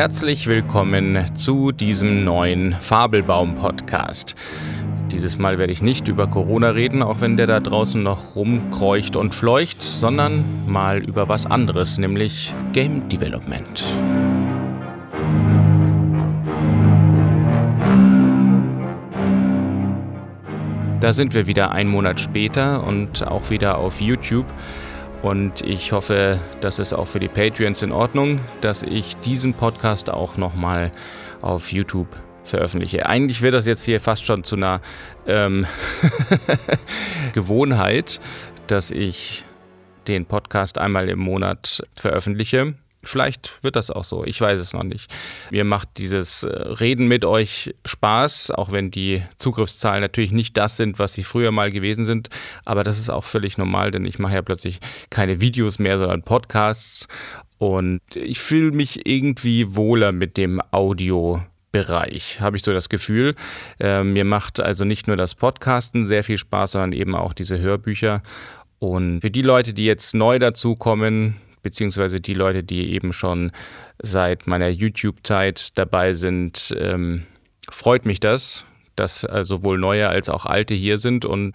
Herzlich willkommen zu diesem neuen Fabelbaum-Podcast. Dieses Mal werde ich nicht über Corona reden, auch wenn der da draußen noch rumkreucht und fleucht, sondern mal über was anderes, nämlich Game Development. Da sind wir wieder einen Monat später und auch wieder auf YouTube. Und ich hoffe, das ist auch für die Patreons in Ordnung, dass ich diesen Podcast auch nochmal auf YouTube veröffentliche. Eigentlich wird das jetzt hier fast schon zu einer ähm, Gewohnheit, dass ich den Podcast einmal im Monat veröffentliche. Vielleicht wird das auch so, ich weiß es noch nicht. Mir macht dieses äh, Reden mit euch Spaß, auch wenn die Zugriffszahlen natürlich nicht das sind, was sie früher mal gewesen sind. Aber das ist auch völlig normal, denn ich mache ja plötzlich keine Videos mehr, sondern Podcasts. Und ich fühle mich irgendwie wohler mit dem Audio. Bereich, habe ich so das Gefühl. Äh, mir macht also nicht nur das Podcasten sehr viel Spaß, sondern eben auch diese Hörbücher. Und für die Leute, die jetzt neu dazukommen, beziehungsweise die Leute, die eben schon seit meiner YouTube-Zeit dabei sind, ähm, freut mich das, dass äh, sowohl neue als auch alte hier sind und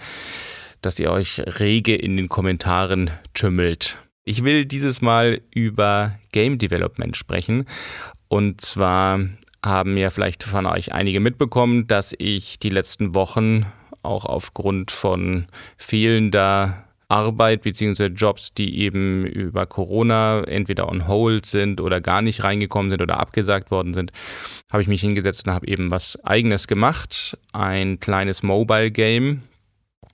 dass ihr euch rege in den Kommentaren tümmelt. Ich will dieses Mal über Game Development sprechen. Und zwar haben ja vielleicht von euch einige mitbekommen, dass ich die letzten Wochen auch aufgrund von fehlender Arbeit bzw. Jobs, die eben über Corona entweder on hold sind oder gar nicht reingekommen sind oder abgesagt worden sind, habe ich mich hingesetzt und habe eben was eigenes gemacht, ein kleines Mobile Game.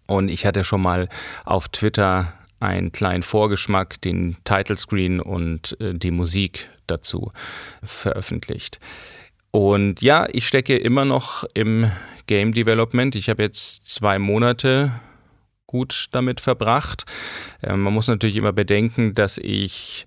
Und ich hatte schon mal auf Twitter einen kleinen Vorgeschmack, den Title Screen und äh, die Musik dazu veröffentlicht. Und ja, ich stecke immer noch im Game Development. Ich habe jetzt zwei Monate gut damit verbracht. Äh, man muss natürlich immer bedenken, dass ich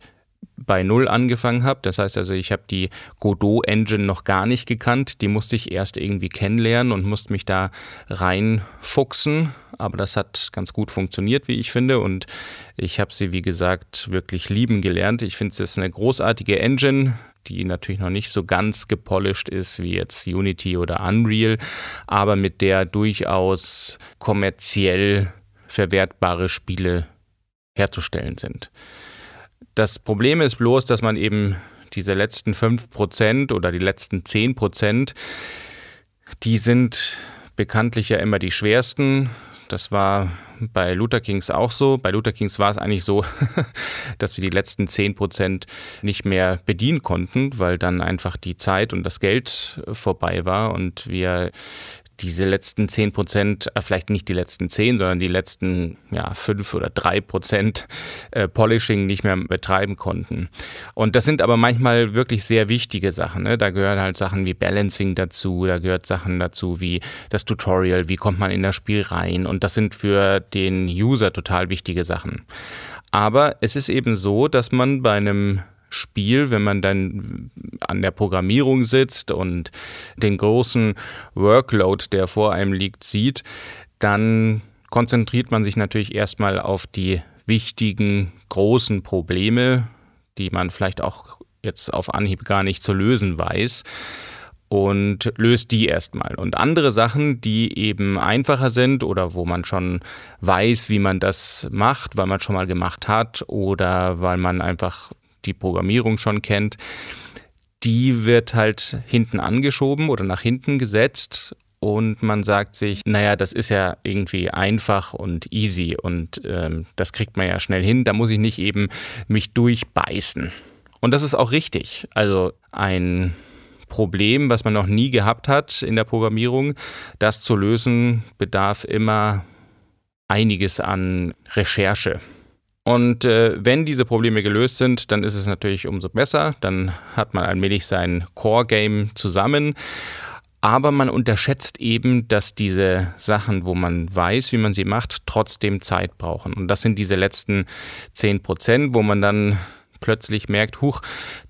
bei Null angefangen habe. Das heißt also, ich habe die Godot Engine noch gar nicht gekannt. Die musste ich erst irgendwie kennenlernen und musste mich da reinfuchsen. Aber das hat ganz gut funktioniert, wie ich finde. Und ich habe sie, wie gesagt, wirklich lieben gelernt. Ich finde, es ist eine großartige Engine die natürlich noch nicht so ganz gepolished ist wie jetzt Unity oder Unreal, aber mit der durchaus kommerziell verwertbare Spiele herzustellen sind. Das Problem ist bloß, dass man eben diese letzten 5% oder die letzten 10%, die sind bekanntlich ja immer die schwersten. Das war bei Luther Kings auch so. Bei Luther Kings war es eigentlich so, dass wir die letzten 10% nicht mehr bedienen konnten, weil dann einfach die Zeit und das Geld vorbei war und wir diese letzten 10 Prozent, äh, vielleicht nicht die letzten 10, sondern die letzten ja, 5 oder 3 Prozent äh, Polishing nicht mehr betreiben konnten. Und das sind aber manchmal wirklich sehr wichtige Sachen. Ne? Da gehören halt Sachen wie Balancing dazu, da gehört Sachen dazu wie das Tutorial, wie kommt man in das Spiel rein. Und das sind für den User total wichtige Sachen. Aber es ist eben so, dass man bei einem Spiel, wenn man dann an der Programmierung sitzt und den großen Workload, der vor einem liegt, sieht, dann konzentriert man sich natürlich erstmal auf die wichtigen großen Probleme, die man vielleicht auch jetzt auf Anhieb gar nicht zu lösen weiß und löst die erstmal. Und andere Sachen, die eben einfacher sind oder wo man schon weiß, wie man das macht, weil man schon mal gemacht hat oder weil man einfach die Programmierung schon kennt, die wird halt hinten angeschoben oder nach hinten gesetzt und man sagt sich, naja, das ist ja irgendwie einfach und easy und ähm, das kriegt man ja schnell hin, da muss ich nicht eben mich durchbeißen. Und das ist auch richtig. Also ein Problem, was man noch nie gehabt hat in der Programmierung, das zu lösen, bedarf immer einiges an Recherche. Und äh, wenn diese Probleme gelöst sind, dann ist es natürlich umso besser. Dann hat man allmählich sein Core-Game zusammen. Aber man unterschätzt eben, dass diese Sachen, wo man weiß, wie man sie macht, trotzdem Zeit brauchen. Und das sind diese letzten 10 Prozent, wo man dann plötzlich merkt, huch,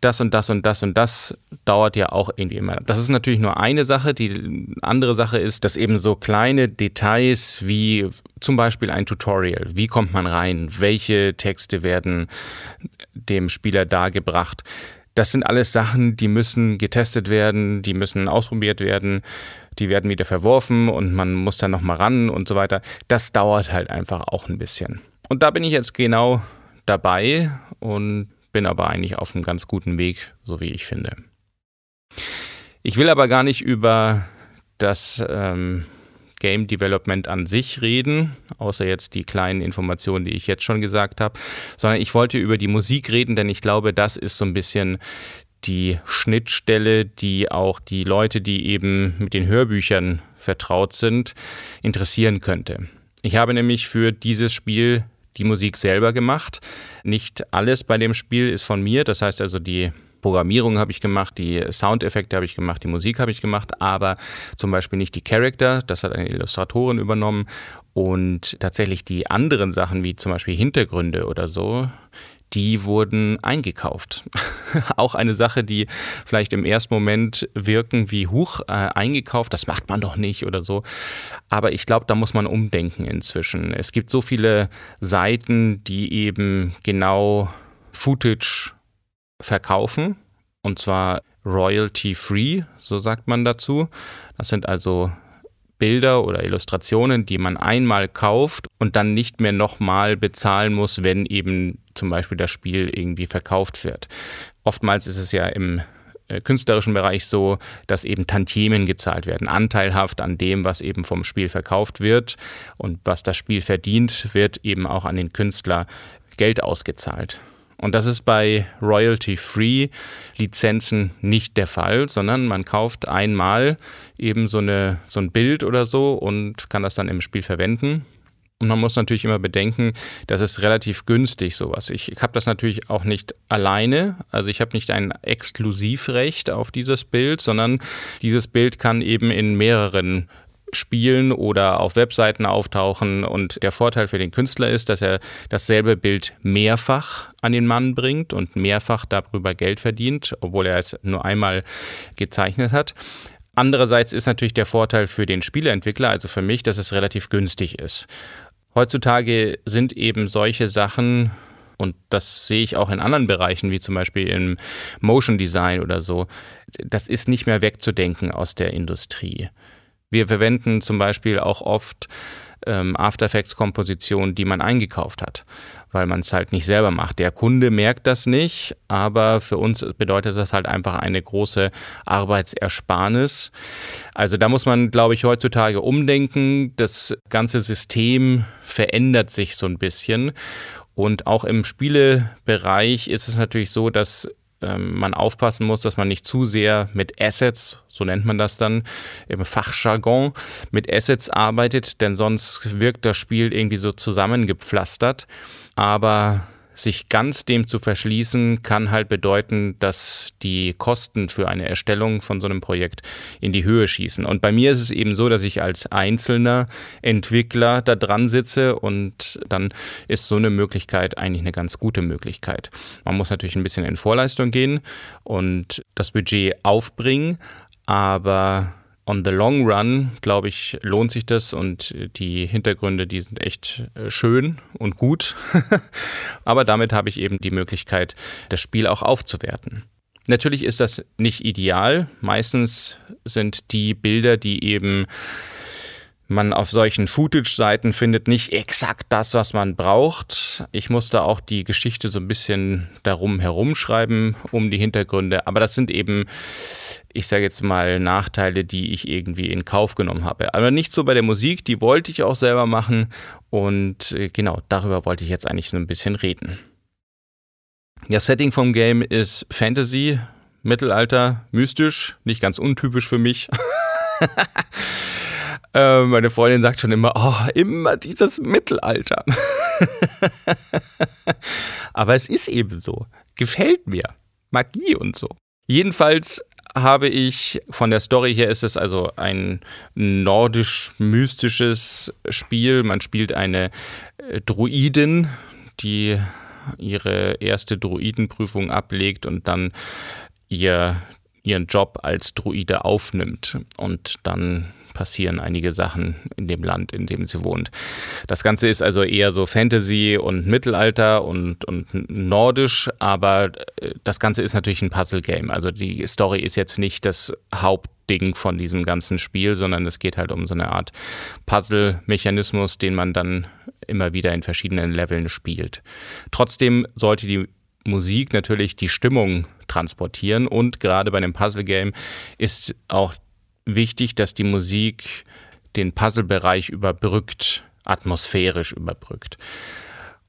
das und das und das und das dauert ja auch irgendwie immer. Das ist natürlich nur eine Sache. Die andere Sache ist, dass eben so kleine Details wie zum Beispiel ein Tutorial, wie kommt man rein, welche Texte werden dem Spieler dargebracht, Das sind alles Sachen, die müssen getestet werden, die müssen ausprobiert werden, die werden wieder verworfen und man muss dann nochmal ran und so weiter. Das dauert halt einfach auch ein bisschen. Und da bin ich jetzt genau dabei und bin aber eigentlich auf einem ganz guten Weg, so wie ich finde. Ich will aber gar nicht über das ähm, Game Development an sich reden, außer jetzt die kleinen Informationen, die ich jetzt schon gesagt habe, sondern ich wollte über die Musik reden, denn ich glaube, das ist so ein bisschen die Schnittstelle, die auch die Leute, die eben mit den Hörbüchern vertraut sind, interessieren könnte. Ich habe nämlich für dieses Spiel die Musik selber gemacht. Nicht alles bei dem Spiel ist von mir, das heißt also die Programmierung habe ich gemacht, die Soundeffekte habe ich gemacht, die Musik habe ich gemacht, aber zum Beispiel nicht die Charakter, das hat eine Illustratorin übernommen und tatsächlich die anderen Sachen wie zum Beispiel Hintergründe oder so, die wurden eingekauft. Auch eine Sache, die vielleicht im ersten Moment wirken wie Huch, äh, eingekauft, das macht man doch nicht oder so. Aber ich glaube, da muss man umdenken inzwischen. Es gibt so viele Seiten, die eben genau Footage verkaufen und zwar royalty-free, so sagt man dazu. Das sind also Bilder oder Illustrationen, die man einmal kauft und dann nicht mehr nochmal bezahlen muss, wenn eben zum Beispiel das Spiel irgendwie verkauft wird. Oftmals ist es ja im äh, künstlerischen Bereich so, dass eben Tantiemen gezahlt werden, anteilhaft an dem, was eben vom Spiel verkauft wird und was das Spiel verdient, wird eben auch an den Künstler Geld ausgezahlt. Und das ist bei Royalty-Free Lizenzen nicht der Fall, sondern man kauft einmal eben so, eine, so ein Bild oder so und kann das dann im Spiel verwenden. Und man muss natürlich immer bedenken, das ist relativ günstig sowas. Ich habe das natürlich auch nicht alleine, also ich habe nicht ein Exklusivrecht auf dieses Bild, sondern dieses Bild kann eben in mehreren spielen oder auf Webseiten auftauchen. Und der Vorteil für den Künstler ist, dass er dasselbe Bild mehrfach an den Mann bringt und mehrfach darüber Geld verdient, obwohl er es nur einmal gezeichnet hat. Andererseits ist natürlich der Vorteil für den Spieleentwickler, also für mich, dass es relativ günstig ist. Heutzutage sind eben solche Sachen und das sehe ich auch in anderen Bereichen, wie zum Beispiel im Motion Design oder so. Das ist nicht mehr wegzudenken aus der Industrie. Wir verwenden zum Beispiel auch oft ähm, After Effects Kompositionen, die man eingekauft hat, weil man es halt nicht selber macht. Der Kunde merkt das nicht, aber für uns bedeutet das halt einfach eine große Arbeitsersparnis. Also da muss man, glaube ich, heutzutage umdenken. Das ganze System verändert sich so ein bisschen. Und auch im Spielebereich ist es natürlich so, dass ähm, man aufpassen muss, dass man nicht zu sehr mit Assets, so nennt man das dann im Fachjargon, mit Assets arbeitet, denn sonst wirkt das Spiel irgendwie so zusammengepflastert. Aber sich ganz dem zu verschließen, kann halt bedeuten, dass die Kosten für eine Erstellung von so einem Projekt in die Höhe schießen. Und bei mir ist es eben so, dass ich als einzelner Entwickler da dran sitze und dann ist so eine Möglichkeit eigentlich eine ganz gute Möglichkeit. Man muss natürlich ein bisschen in Vorleistung gehen und das Budget aufbringen, aber on the long run, glaube ich, lohnt sich das und die Hintergründe, die sind echt äh, schön und gut. Aber damit habe ich eben die Möglichkeit, das Spiel auch aufzuwerten. Natürlich ist das nicht ideal. Meistens sind die Bilder, die eben man auf solchen Footage-Seiten findet, nicht exakt das, was man braucht. Ich musste auch die Geschichte so ein bisschen darum herumschreiben, um die Hintergründe. Aber das sind eben ich sage jetzt mal, Nachteile, die ich irgendwie in Kauf genommen habe. Aber nicht so bei der Musik, die wollte ich auch selber machen. Und äh, genau, darüber wollte ich jetzt eigentlich so ein bisschen reden. Ja, Setting vom Game ist Fantasy, Mittelalter, mystisch, nicht ganz untypisch für mich. äh, meine Freundin sagt schon immer, oh, immer dieses Mittelalter. Aber es ist eben so. Gefällt mir. Magie und so. Jedenfalls habe ich, von der Story her ist es also ein nordisch-mystisches Spiel. Man spielt eine äh, Druidin, die ihre erste Druidenprüfung ablegt und dann ihr, ihren Job als Druide aufnimmt. Und dann passieren einige Sachen in dem Land, in dem sie wohnt. Das Ganze ist also eher so Fantasy und Mittelalter und, und nordisch, aber äh, das Ganze ist natürlich ein Puzzle-Game. Also die Story ist jetzt nicht das Hauptding von diesem ganzen Spiel, sondern es geht halt um so eine Art Puzzle-Mechanismus, den man dann immer wieder in verschiedenen Leveln spielt. Trotzdem sollte die Musik natürlich die Stimmung transportieren und gerade bei einem Puzzle-Game ist auch wichtig, dass die Musik den Puzzlebereich überbrückt, atmosphärisch überbrückt.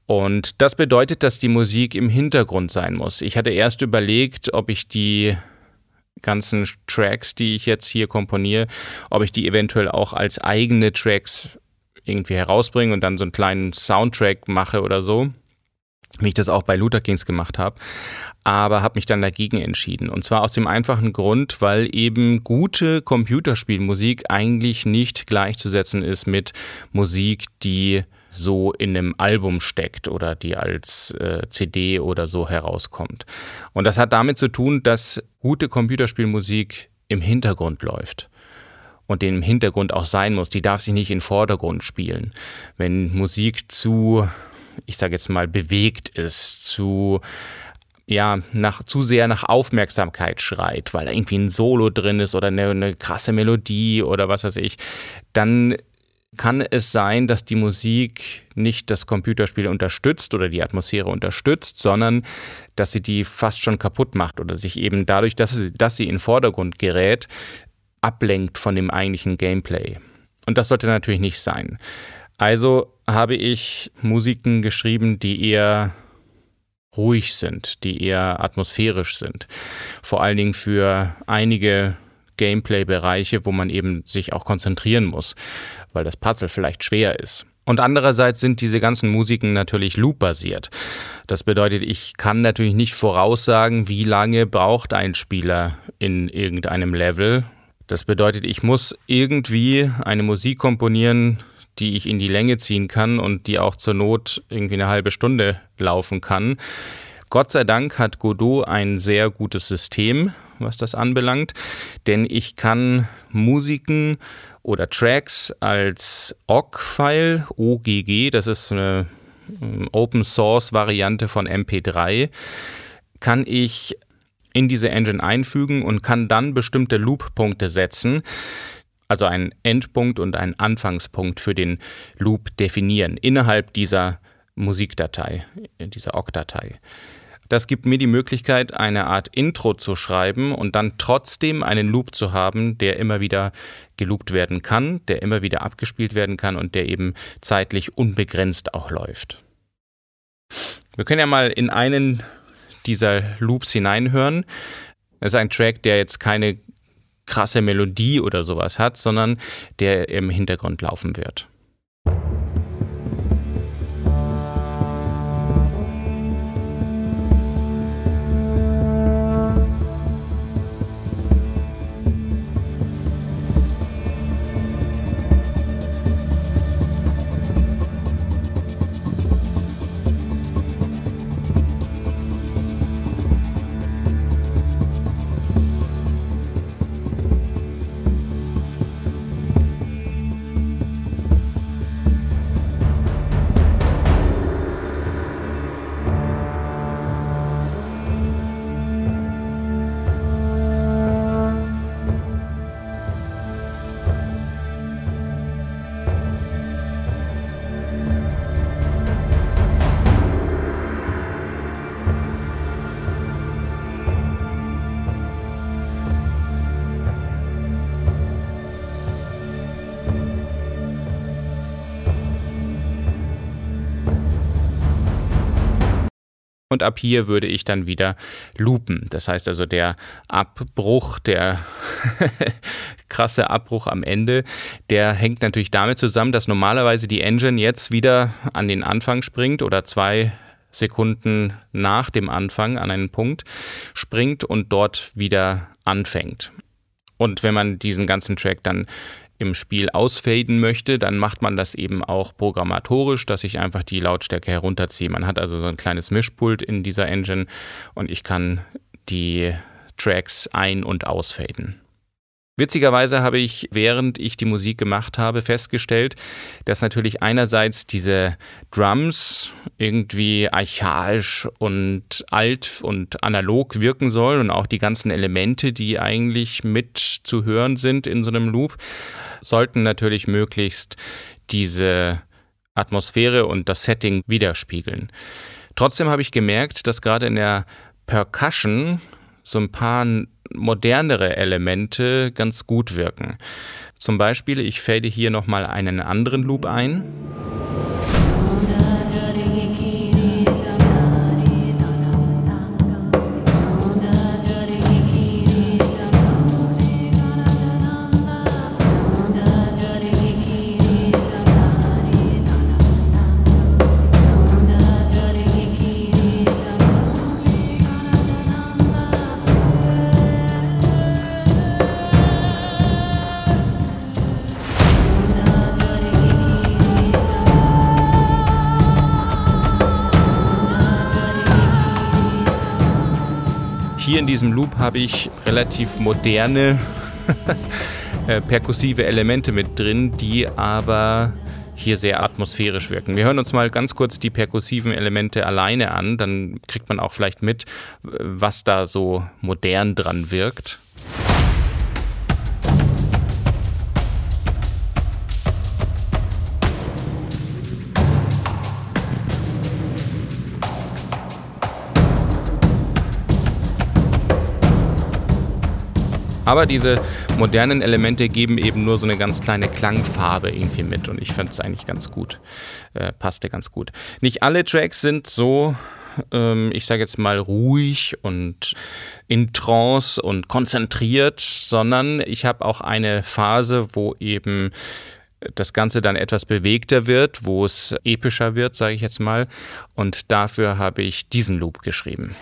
Und das bedeutet, dass die Musik im Hintergrund sein muss. Ich hatte erst überlegt, ob ich die ganzen Tracks, die ich jetzt hier komponiere, ob ich die eventuell auch als eigene Tracks irgendwie herausbringe und dann so einen kleinen Soundtrack mache oder so wie ich das auch bei Luther Kings gemacht habe, aber habe mich dann dagegen entschieden. Und zwar aus dem einfachen Grund, weil eben gute Computerspielmusik eigentlich nicht gleichzusetzen ist mit Musik, die so in einem Album steckt oder die als äh, CD oder so herauskommt. Und das hat damit zu tun, dass gute Computerspielmusik im Hintergrund läuft und den im Hintergrund auch sein muss. Die darf sich nicht in Vordergrund spielen. Wenn Musik zu ich sage jetzt mal, bewegt ist, zu ja, nach, zu sehr nach Aufmerksamkeit schreit, weil da irgendwie ein Solo drin ist oder eine, eine krasse Melodie oder was weiß ich, dann kann es sein, dass die Musik nicht das Computerspiel unterstützt oder die Atmosphäre unterstützt, sondern dass sie die fast schon kaputt macht oder sich eben dadurch, dass sie, dass sie in den Vordergrund gerät, ablenkt von dem eigentlichen Gameplay. Und das sollte natürlich nicht sein. Also habe ich Musiken geschrieben, die eher ruhig sind, die eher atmosphärisch sind. Vor allen Dingen für einige Gameplay-Bereiche, wo man eben sich auch konzentrieren muss, weil das Puzzle vielleicht schwer ist. Und andererseits sind diese ganzen Musiken natürlich loop-basiert. Das bedeutet, ich kann natürlich nicht voraussagen, wie lange braucht ein Spieler in irgendeinem Level. Das bedeutet, ich muss irgendwie eine Musik komponieren, die ich in die Länge ziehen kann und die auch zur Not irgendwie eine halbe Stunde laufen kann. Gott sei Dank hat Godot ein sehr gutes System, was das anbelangt, denn ich kann Musiken oder Tracks als OGG-File, OGG, das ist eine ähm, Open Source Variante von MP3, kann ich in diese Engine einfügen und kann dann bestimmte Loop-Punkte setzen, also einen Endpunkt und einen Anfangspunkt für den Loop definieren innerhalb dieser Musikdatei, dieser OGG-Datei. Das gibt mir die Möglichkeit, eine Art Intro zu schreiben und dann trotzdem einen Loop zu haben, der immer wieder geloopt werden kann, der immer wieder abgespielt werden kann und der eben zeitlich unbegrenzt auch läuft. Wir können ja mal in einen dieser Loops hineinhören. Es ist ein Track, der jetzt keine krasse Melodie oder sowas hat, sondern der im Hintergrund laufen wird. Und ab hier würde ich dann wieder loopen. Das heißt also der Abbruch, der krasse Abbruch am Ende, der hängt natürlich damit zusammen, dass normalerweise die Engine jetzt wieder an den Anfang springt oder zwei Sekunden nach dem Anfang an einen Punkt springt und dort wieder anfängt. Und wenn man diesen ganzen Track dann im Spiel ausfaden möchte, dann macht man das eben auch programmatorisch, dass ich einfach die Lautstärke herunterziehe. Man hat also so ein kleines Mischpult in dieser Engine und ich kann die Tracks ein- und ausfaden. Witzigerweise habe ich, während ich die Musik gemacht habe, festgestellt, dass natürlich einerseits diese Drums irgendwie archaisch und alt und analog wirken sollen und auch die ganzen Elemente, die eigentlich mit zu hören sind in so einem Loop, sollten natürlich möglichst diese Atmosphäre und das Setting widerspiegeln. Trotzdem habe ich gemerkt, dass gerade in der Percussion so ein paar modernere Elemente ganz gut wirken. Zum Beispiel, ich fade hier nochmal einen anderen Loop ein. Diesem Loop habe ich relativ moderne äh, perkussive Elemente mit drin, die aber hier sehr atmosphärisch wirken. Wir hören uns mal ganz kurz die perkussiven Elemente alleine an, dann kriegt man auch vielleicht mit, was da so modern dran wirkt. Aber diese modernen Elemente geben eben nur so eine ganz kleine Klangfarbe irgendwie mit und ich fand es eigentlich ganz gut. Äh, passte ganz gut. Nicht alle Tracks sind so ähm, ich sage jetzt mal ruhig und in Trance und konzentriert, sondern ich habe auch eine Phase, wo eben das Ganze dann etwas bewegter wird, wo es epischer wird, sage ich jetzt mal. Und dafür habe ich diesen Loop geschrieben.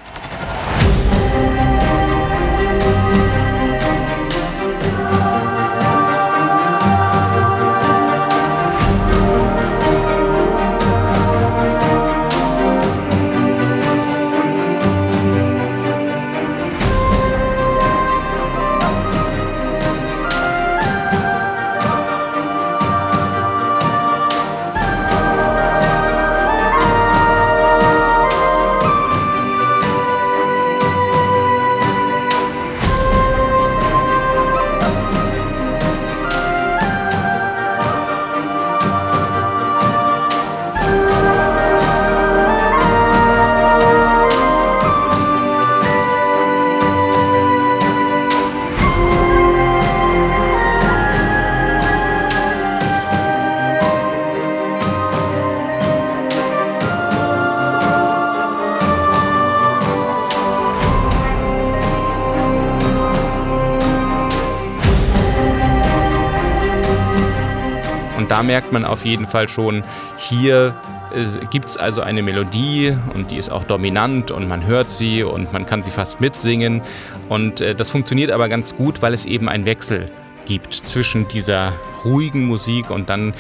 Merkt man auf jeden Fall schon, hier äh, gibt es also eine Melodie und die ist auch dominant und man hört sie und man kann sie fast mitsingen. Und äh, das funktioniert aber ganz gut, weil es eben einen Wechsel gibt zwischen dieser ruhigen Musik und dann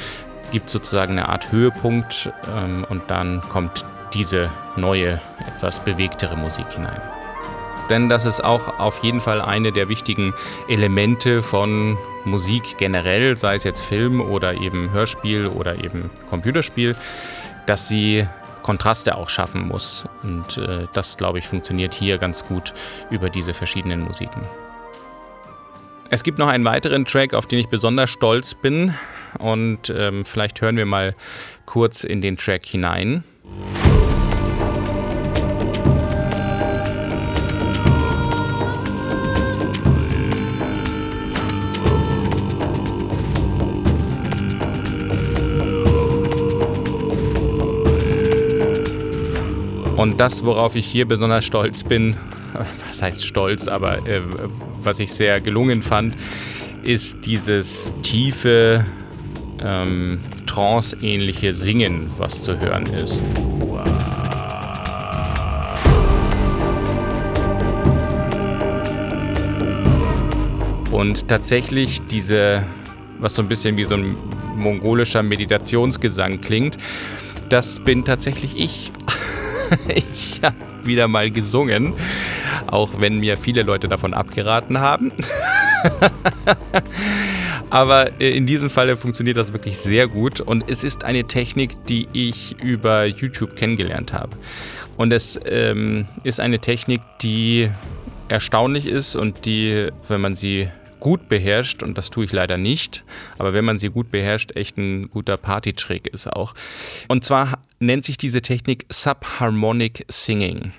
gibt es sozusagen eine Art Höhepunkt ähm, und dann kommt diese neue, etwas bewegtere Musik hinein denn das ist auch auf jeden Fall eine der wichtigen Elemente von Musik generell, sei es jetzt Film oder eben Hörspiel oder eben Computerspiel, dass sie Kontraste auch schaffen muss. Und äh, das, glaube ich, funktioniert hier ganz gut über diese verschiedenen Musiken. Es gibt noch einen weiteren Track, auf den ich besonders stolz bin. Und ähm, vielleicht hören wir mal kurz in den Track hinein. Und das, worauf ich hier besonders stolz bin, was heißt stolz, aber äh, was ich sehr gelungen fand, ist dieses tiefe, ähm, trance-ähnliche Singen, was zu hören ist. Und tatsächlich diese, was so ein bisschen wie so ein mongolischer Meditationsgesang klingt, das bin tatsächlich ich. ich habe wieder mal gesungen, auch wenn mir viele Leute davon abgeraten haben. Aber äh, in diesem Falle funktioniert das wirklich sehr gut und es ist eine Technik, die ich über YouTube kennengelernt habe. Und es ähm, ist eine Technik, die erstaunlich ist und die, wenn man sie gut beherrscht, und das tue ich leider nicht, aber wenn man sie gut beherrscht, echt ein guter Party-Trick ist auch. Und zwar nennt sich diese Technik Subharmonic Singing.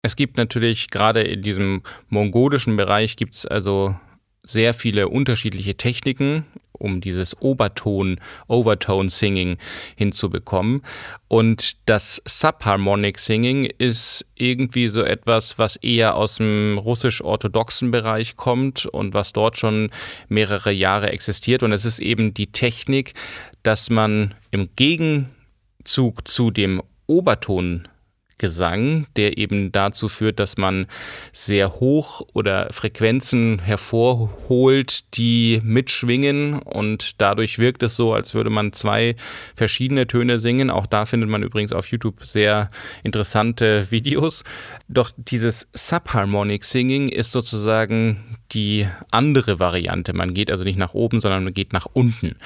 Es gibt natürlich gerade in diesem mongolischen Bereich gibt es also sehr viele unterschiedliche Techniken, um dieses Oberton, Overtone Singing hinzubekommen. Und das Subharmonic Singing ist irgendwie so etwas, was eher aus dem russisch-orthodoxen Bereich kommt und was dort schon mehrere Jahre existiert. Und es ist eben die Technik, dass man im Gegenzug zu dem Oberton Gesang, der eben dazu führt, dass man sehr hoch oder Frequenzen hervorholt, die mitschwingen und dadurch wirkt es so, als würde man zwei verschiedene Töne singen. Auch da findet man übrigens auf YouTube sehr interessante Videos. Doch dieses Subharmonic Singing ist sozusagen die andere Variante. Man geht also nicht nach oben, sondern man geht nach unten.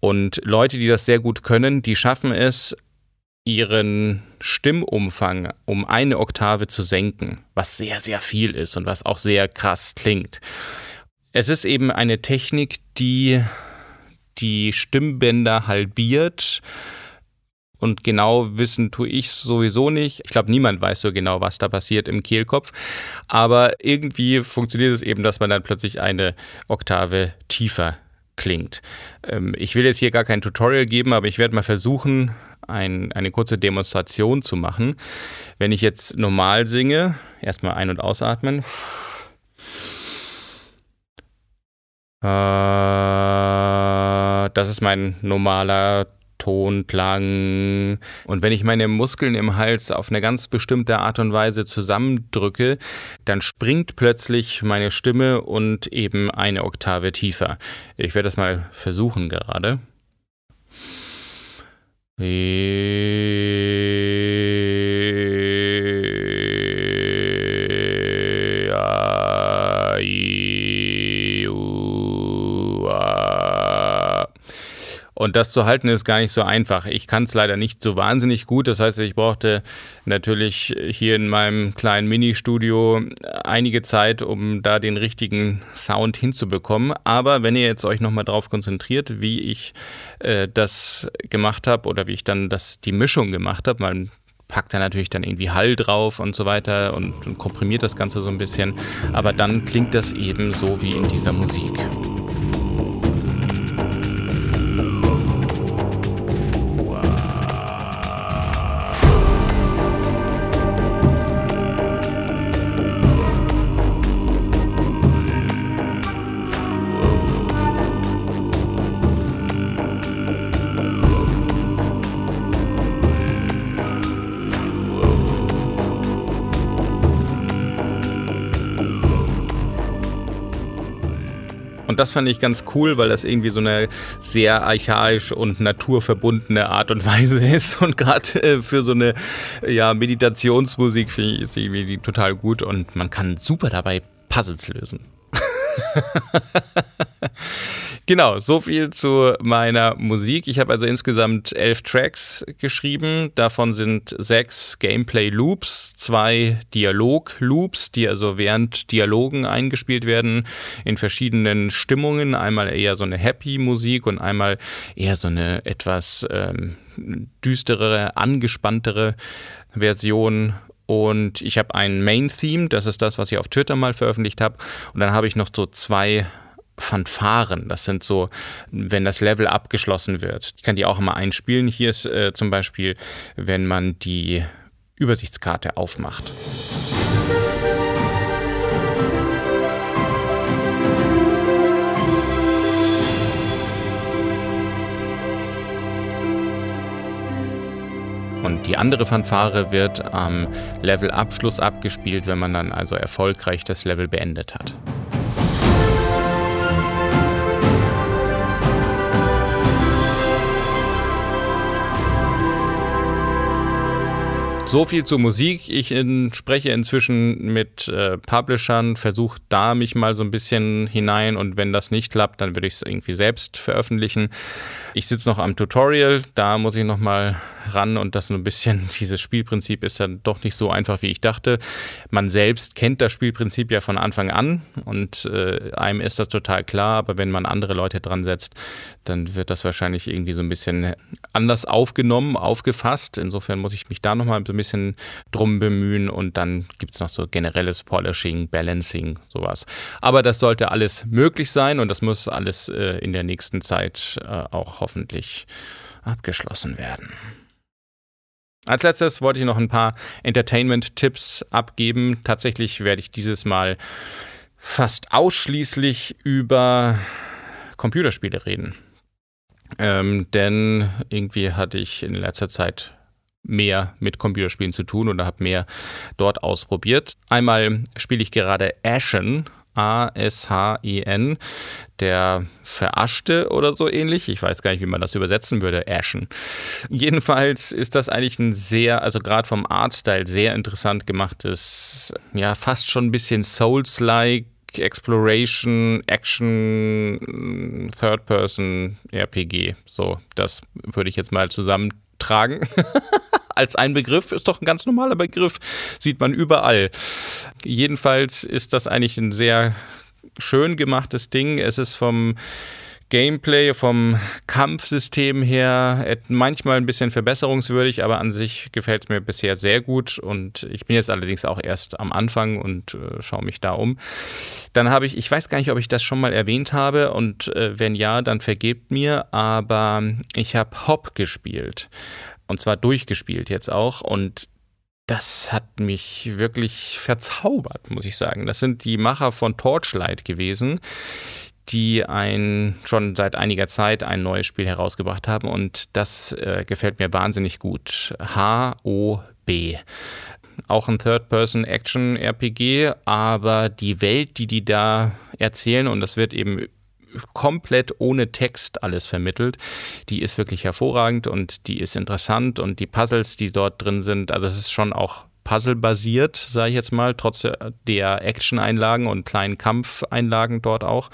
Und Leute, die das sehr gut können, die schaffen es, ihren Stimmumfang um eine Oktave zu senken, was sehr, sehr viel ist und was auch sehr krass klingt. Es ist eben eine Technik, die die Stimmbänder halbiert. Und genau wissen tue ich sowieso nicht. Ich glaube, niemand weiß so genau, was da passiert im Kehlkopf. Aber irgendwie funktioniert es eben, dass man dann plötzlich eine Oktave tiefer klingt. Ähm, ich will jetzt hier gar kein Tutorial geben, aber ich werde mal versuchen, ein, eine kurze Demonstration zu machen. Wenn ich jetzt normal singe, erstmal ein- und ausatmen. Äh, das ist mein normaler Tonklang. Und wenn ich meine Muskeln im Hals auf eine ganz bestimmte Art und Weise zusammendrücke, dann springt plötzlich meine Stimme und eben eine Oktave tiefer. Ich werde das mal versuchen gerade. Und das zu halten ist gar nicht so einfach. Ich kann es leider nicht so wahnsinnig gut. Das heißt, ich brauchte natürlich hier in meinem kleinen Ministudio einige Zeit, um da den richtigen Sound hinzubekommen. Aber wenn ihr jetzt euch nochmal darauf konzentriert, wie ich äh, das gemacht habe oder wie ich dann das, die Mischung gemacht habe, man packt da natürlich dann irgendwie Hall drauf und so weiter und, und komprimiert das Ganze so ein bisschen. Aber dann klingt das eben so wie in dieser Musik. Das fand ich ganz cool, weil das irgendwie so eine sehr archaisch und naturverbundene Art und Weise ist. Und gerade äh, für so eine ja, Meditationsmusik finde ich ist irgendwie total gut und man kann super dabei Puzzles lösen. genau, so viel zu meiner Musik. Ich habe also insgesamt elf Tracks geschrieben. Davon sind sechs Gameplay-Loops, zwei Dialog-Loops, die also während Dialogen eingespielt werden in verschiedenen Stimmungen. Einmal eher so eine Happy-Musik und einmal eher so eine etwas ähm, düsterere, angespanntere Version und ich habe ein Main-Theme, das ist das, was ich auf Twitter mal veröffentlicht habe. Und dann habe ich noch so zwei Fanfaren. Das sind so, wenn das Level abgeschlossen wird. Ich kann die auch immer einspielen. Hier ist äh, zum Beispiel, wenn man die Übersichtskarte aufmacht. Und die andere Fanfare wird am Levelabschluss abgespielt, wenn man dann also erfolgreich das Level beendet hat. So viel zur Musik. Ich in, spreche inzwischen mit äh, Publishern, versuche da mich mal so ein bisschen hinein und wenn das nicht klappt, dann würde ich es irgendwie selbst veröffentlichen. Ich sitze noch am Tutorial, da muss ich noch mal ran und das so ein bisschen, dieses Spielprinzip ist dann doch nicht so einfach, wie ich dachte. Man selbst kennt das Spielprinzip ja von Anfang an und äh, einem ist das total klar, aber wenn man andere Leute dran setzt, dann wird das wahrscheinlich irgendwie so ein bisschen anders aufgenommen, aufgefasst. Insofern muss ich mich da nochmal so ein bisschen drum bemühen und dann gibt es noch so generelles Polishing, Balancing, sowas. Aber das sollte alles möglich sein und das muss alles äh, in der nächsten Zeit äh, auch hoffentlich abgeschlossen werden. Als letztes wollte ich noch ein paar Entertainment-Tipps abgeben. Tatsächlich werde ich dieses Mal fast ausschließlich über Computerspiele reden. Ähm, denn irgendwie hatte ich in letzter Zeit mehr mit Computerspielen zu tun oder habe mehr dort ausprobiert. Einmal spiele ich gerade Ashen A-S-H-E-N, der Veraschte oder so ähnlich. Ich weiß gar nicht, wie man das übersetzen würde, Ashen. Jedenfalls ist das eigentlich ein sehr, also gerade vom Artstyle sehr interessant gemachtes, ja, fast schon ein bisschen Souls-like Exploration, Action, Third-Person, RPG. So, das würde ich jetzt mal zusammentragen. als ein Begriff, ist doch ein ganz normaler Begriff, sieht man überall. Jedenfalls ist das eigentlich ein sehr schön gemachtes Ding. Es ist vom Gameplay, vom Kampfsystem her manchmal ein bisschen verbesserungswürdig, aber an sich gefällt es mir bisher sehr gut und ich bin jetzt allerdings auch erst am Anfang und äh, schaue mich da um. Dann habe ich, ich weiß gar nicht, ob ich das schon mal erwähnt habe und äh, wenn ja, dann vergebt mir, aber ich habe Hop gespielt. Und zwar durchgespielt jetzt auch. Und das hat mich wirklich verzaubert, muss ich sagen. Das sind die Macher von Torchlight gewesen, die ein schon seit einiger Zeit ein neues Spiel herausgebracht haben. Und das äh, gefällt mir wahnsinnig gut. H-O-B auch ein Third-Person-Action-RPG, aber die Welt, die die da erzählen, und das wird eben komplett ohne Text alles vermittelt. Die ist wirklich hervorragend und die ist interessant und die Puzzles, die dort drin sind, also es ist schon auch Puzzle-basiert, sage ich jetzt mal, trotz der Action-Einlagen und kleinen Kampfeinlagen dort auch.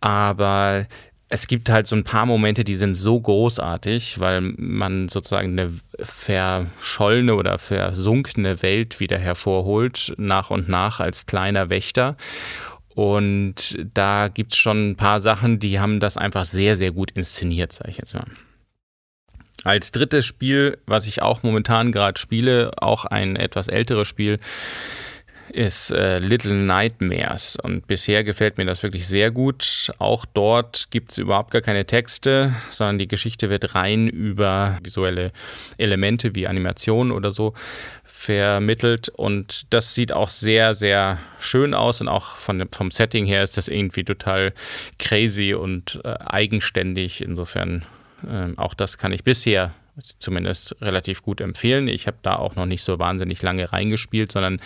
Aber es gibt halt so ein paar Momente, die sind so großartig, weil man sozusagen eine verschollene oder versunkene Welt wieder hervorholt, nach und nach als kleiner Wächter. Und da gibt es schon ein paar Sachen, die haben das einfach sehr, sehr gut inszeniert, sage ich jetzt mal. Als drittes Spiel, was ich auch momentan gerade spiele, auch ein etwas älteres Spiel, ist äh, Little Nightmares. Und bisher gefällt mir das wirklich sehr gut. Auch dort gibt es überhaupt gar keine Texte, sondern die Geschichte wird rein über visuelle Elemente wie Animationen oder so vermittelt und das sieht auch sehr, sehr schön aus und auch von, vom Setting her ist das irgendwie total crazy und äh, eigenständig. Insofern äh, auch das kann ich bisher zumindest relativ gut empfehlen. Ich habe da auch noch nicht so wahnsinnig lange reingespielt, sondern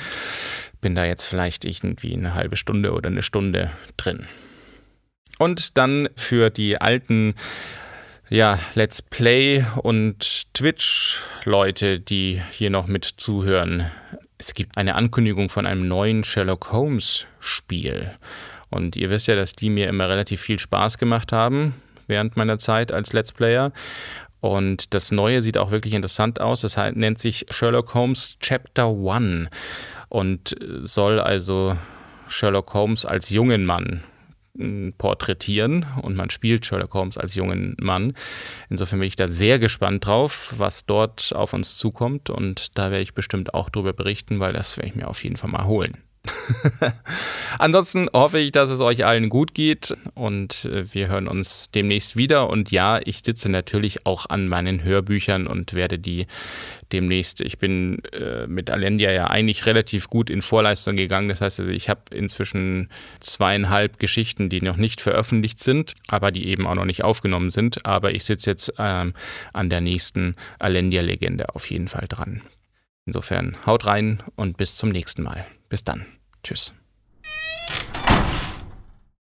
bin da jetzt vielleicht irgendwie eine halbe Stunde oder eine Stunde drin. Und dann für die alten ja, Let's Play und Twitch-Leute, die hier noch mit zuhören. Es gibt eine Ankündigung von einem neuen Sherlock Holmes-Spiel. Und ihr wisst ja, dass die mir immer relativ viel Spaß gemacht haben während meiner Zeit als Let's Player. Und das Neue sieht auch wirklich interessant aus. Das nennt sich Sherlock Holmes Chapter One und soll also Sherlock Holmes als jungen Mann porträtieren und man spielt Sherlock Holmes als jungen Mann. Insofern bin ich da sehr gespannt drauf, was dort auf uns zukommt und da werde ich bestimmt auch darüber berichten, weil das werde ich mir auf jeden Fall mal holen. Ansonsten hoffe ich, dass es euch allen gut geht und äh, wir hören uns demnächst wieder. Und ja, ich sitze natürlich auch an meinen Hörbüchern und werde die demnächst, ich bin äh, mit Alendia ja eigentlich relativ gut in Vorleistung gegangen. Das heißt, also ich habe inzwischen zweieinhalb Geschichten, die noch nicht veröffentlicht sind, aber die eben auch noch nicht aufgenommen sind. Aber ich sitze jetzt ähm, an der nächsten Alendia-Legende auf jeden Fall dran. Insofern haut rein und bis zum nächsten Mal. Bis dann. Tschüss.